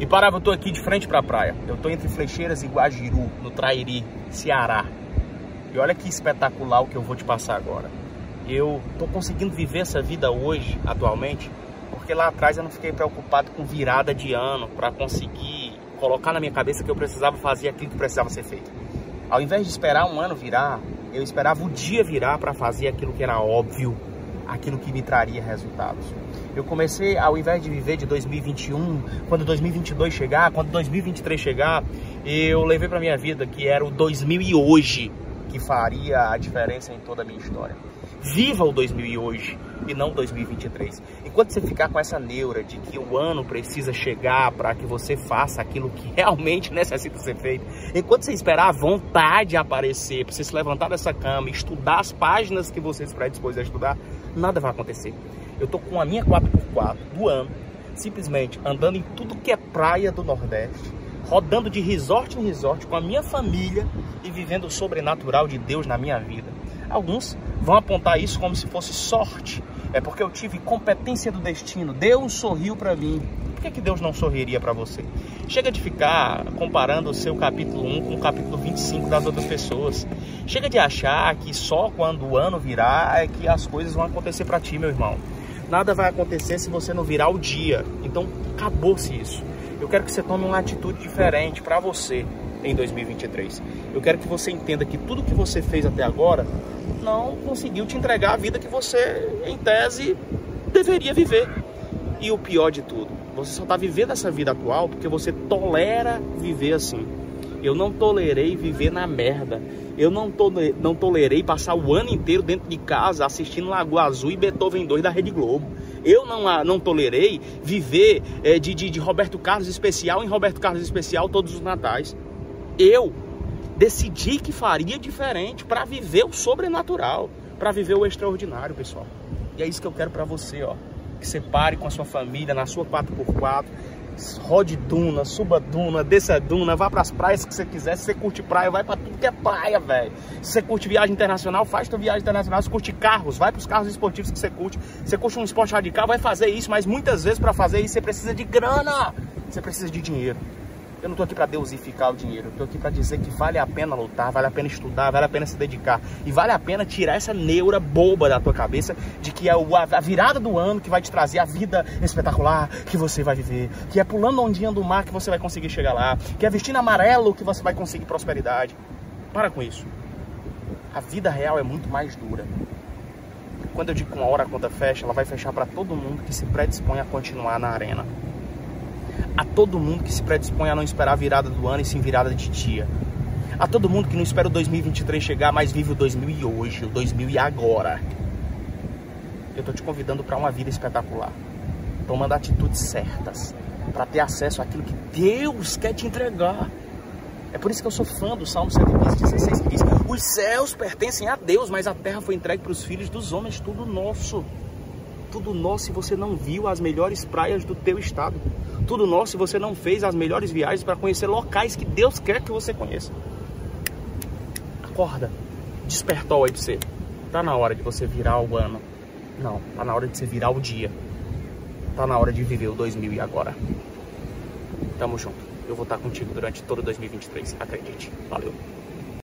E parava, eu tô aqui de frente pra praia. Eu tô entre Flecheiras e Guajiru, no Trairi, Ceará. E olha que espetacular o que eu vou te passar agora. Eu tô conseguindo viver essa vida hoje, atualmente, porque lá atrás eu não fiquei preocupado com virada de ano para conseguir colocar na minha cabeça que eu precisava fazer aquilo que precisava ser feito. Ao invés de esperar um ano virar, eu esperava o dia virar para fazer aquilo que era óbvio, aquilo que me traria resultados. Eu comecei, ao invés de viver de 2021, quando 2022 chegar, quando 2023 chegar, eu levei para minha vida que era o 2000 e hoje que faria a diferença em toda a minha história. Viva o 2000 e hoje e não 2023. Enquanto você ficar com essa neura de que o ano precisa chegar para que você faça aquilo que realmente necessita ser feito, enquanto você esperar a vontade aparecer, para você se levantar dessa cama e estudar as páginas que você se predispôs a estudar, nada vai acontecer. Eu tô com a minha 4x4 do ano, simplesmente andando em tudo que é praia do Nordeste, rodando de resort em resort com a minha família e vivendo o sobrenatural de Deus na minha vida. Alguns vão apontar isso como se fosse sorte. É porque eu tive competência do destino. Deus sorriu para mim. Por que, que Deus não sorriria para você? Chega de ficar comparando o seu capítulo 1 com o capítulo 25 das outras pessoas. Chega de achar que só quando o ano virar é que as coisas vão acontecer para ti, meu irmão nada vai acontecer se você não virar o dia. Então, acabou-se isso. Eu quero que você tome uma atitude diferente para você em 2023. Eu quero que você entenda que tudo que você fez até agora não conseguiu te entregar a vida que você, em tese, deveria viver. E o pior de tudo, você só está vivendo essa vida atual porque você tolera viver assim. Eu não tolerei viver na merda. Eu não, não tolerei passar o ano inteiro dentro de casa assistindo Lagoa Azul e Beethoven 2 da Rede Globo. Eu não, não tolerei viver é, de, de, de Roberto Carlos especial em Roberto Carlos especial todos os natais. Eu decidi que faria diferente para viver o sobrenatural, para viver o extraordinário, pessoal. E é isso que eu quero para você, ó. Que você pare com a sua família na sua 4x4 rode duna, suba duna, desça duna, vá para as praias que você quiser. Se você curte praia, vai para tudo que é praia, velho. Se você curte viagem internacional, faz tua viagem internacional. Se curte carros, vai para os carros esportivos que você curte. Se você curte um esporte radical, vai fazer isso, mas muitas vezes para fazer isso você precisa de grana. Você precisa de dinheiro. Eu não estou aqui para deusificar o dinheiro, eu estou aqui para dizer que vale a pena lutar, vale a pena estudar, vale a pena se dedicar. E vale a pena tirar essa neura boba da tua cabeça de que é a virada do ano que vai te trazer a vida espetacular que você vai viver, que é pulando a ondinha do mar que você vai conseguir chegar lá, que é vestindo amarelo que você vai conseguir prosperidade. Para com isso. A vida real é muito mais dura. Quando eu digo uma hora a conta fecha, ela vai fechar para todo mundo que se predispõe a continuar na arena a todo mundo que se predispõe a não esperar a virada do ano e sim virada de dia. A todo mundo que não espera o 2023 chegar, mas vive o 2000 e hoje, o 2000 e agora. Eu tô te convidando para uma vida espetacular, tomando atitudes certas, para ter acesso àquilo que Deus quer te entregar. É por isso que eu sou fã do Salmo 115, 16, que diz: Os céus pertencem a Deus, mas a terra foi entregue para os filhos dos homens, tudo nosso. Tudo nosso se você não viu as melhores praias do teu estado tudo nosso se você não fez as melhores viagens para conhecer locais que Deus quer que você conheça. Acorda, despertou aí pra você. Tá na hora de você virar o ano. Não, tá na hora de você virar o dia. Tá na hora de viver o 2000 e agora. Tamo junto. Eu vou estar contigo durante todo 2023, acredite. Valeu.